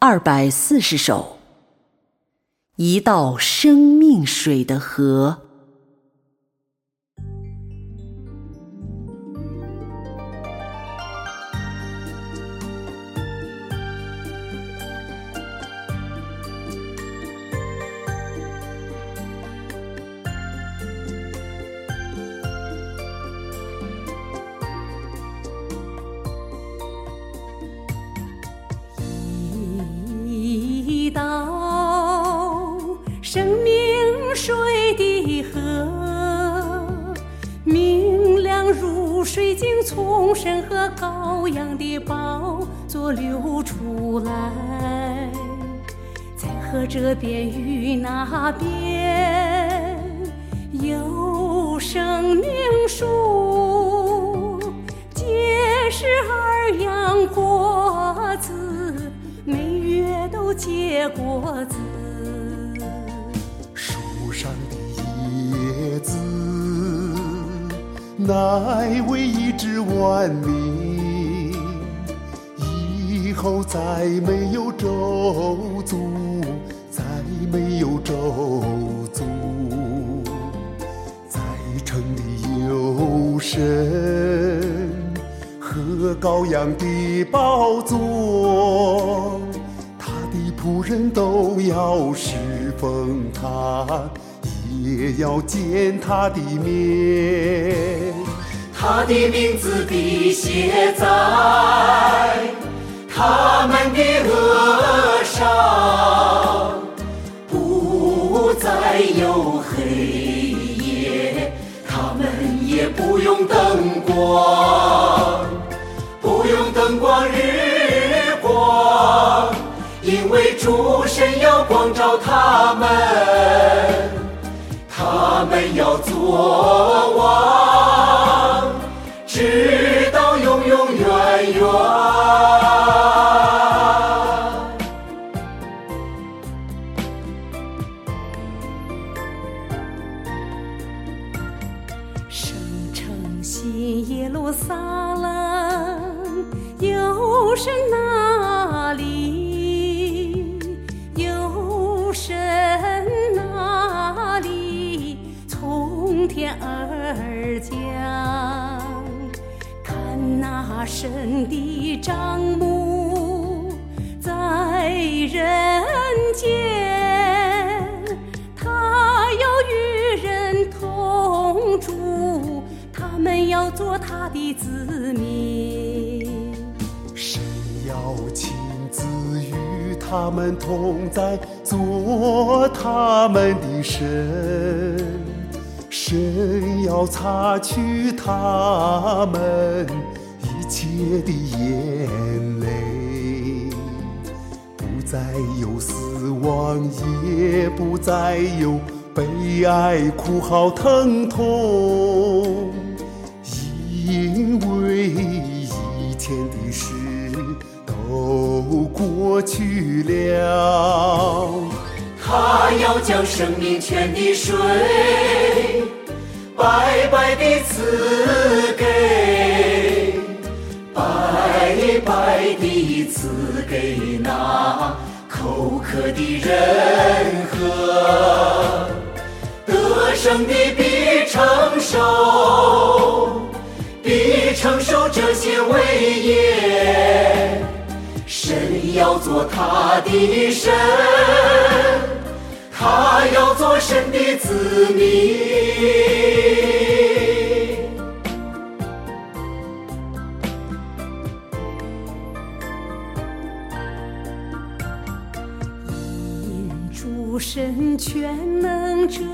二百四十首，一道生命水的河。水晶，从神和羔羊的宝座流出来，在河这边与那边有生命树，结实而养果子。每月都结果子，乃为一枝万民，以后再没有周族，再没有周族，在城里有神和羔羊的宝座。他的仆人都要侍奉他，也要见他的面。他的名字的写在他们的额上，不再有黑夜，他们也不用灯光，不用灯光日光。因为主神要光照他们，们要做王，直到永永远远。圣城新耶路撒冷，有神神的帐幕在人间，他要与人同住，他们要做他的子民。神要亲自与他们同在，做他们的神。神要擦去他们切的眼泪，不再有死亡，也不再有悲哀、哭嚎、疼痛，因为以前的事都过去了。他要将生命泉的水白白地赐给，赐给那口渴的人喝，得胜的必承受，必承受这些伟业。神要做他的神，他要做神的子民。全能者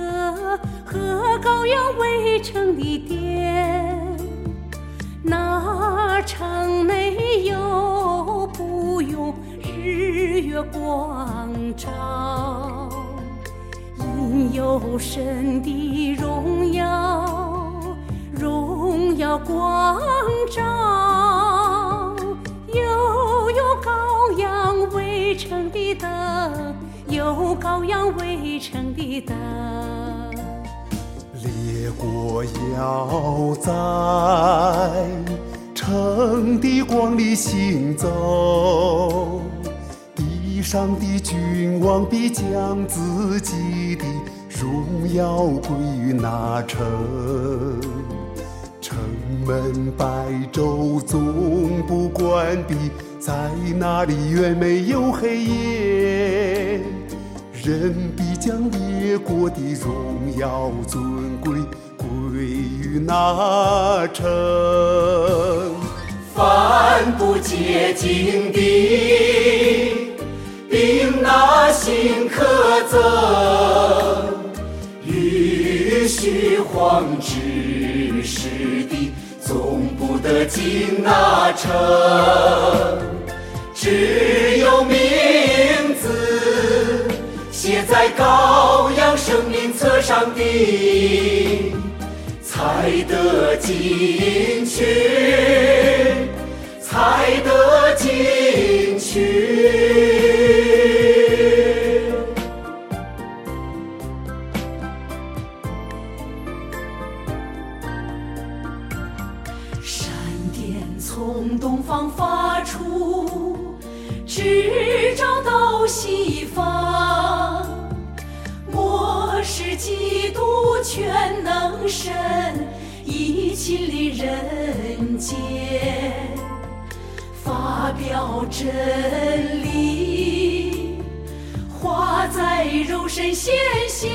和羔羊围成的殿，那城内有不用日月光照，因有神的荣耀，荣耀光照，羊围成的灯。列国要在城的光里行走，地上的君王必将自己的荣耀归于那城。城门白昼总不关闭，在那里远没有黑夜。人必将列国的荣耀尊贵归于那城。凡不洁净的，并那心可憎，与虚晃之事的，总不得进那城。只有名字写在羔羊生命册上的，才得进去，才得进去。闪电从东方发出，直照到西方。末世基督全能神已亲临人间，发表真理，化在肉身显现。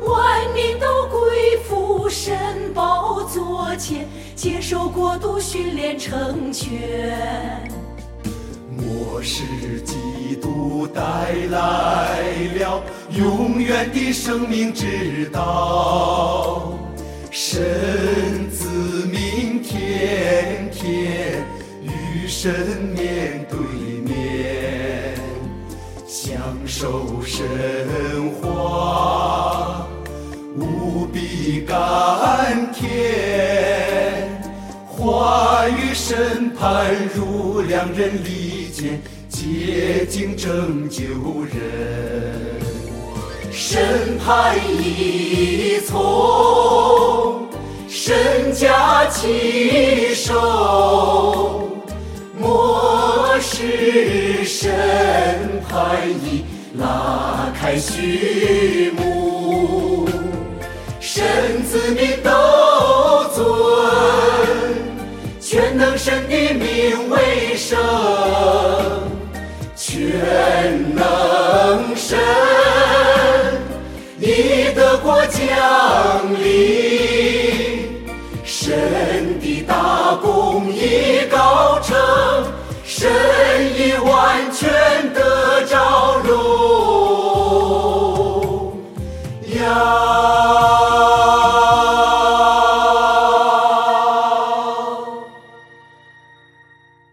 万民都归附神宝座前，接受国度训练成全。我是基督带来了永远的生命之道，神子明天天与神面对面，享受神话，无比甘甜。话语审判如两人利剑，洁净拯救人。审判已从身家起手，末世审判已拉开序幕为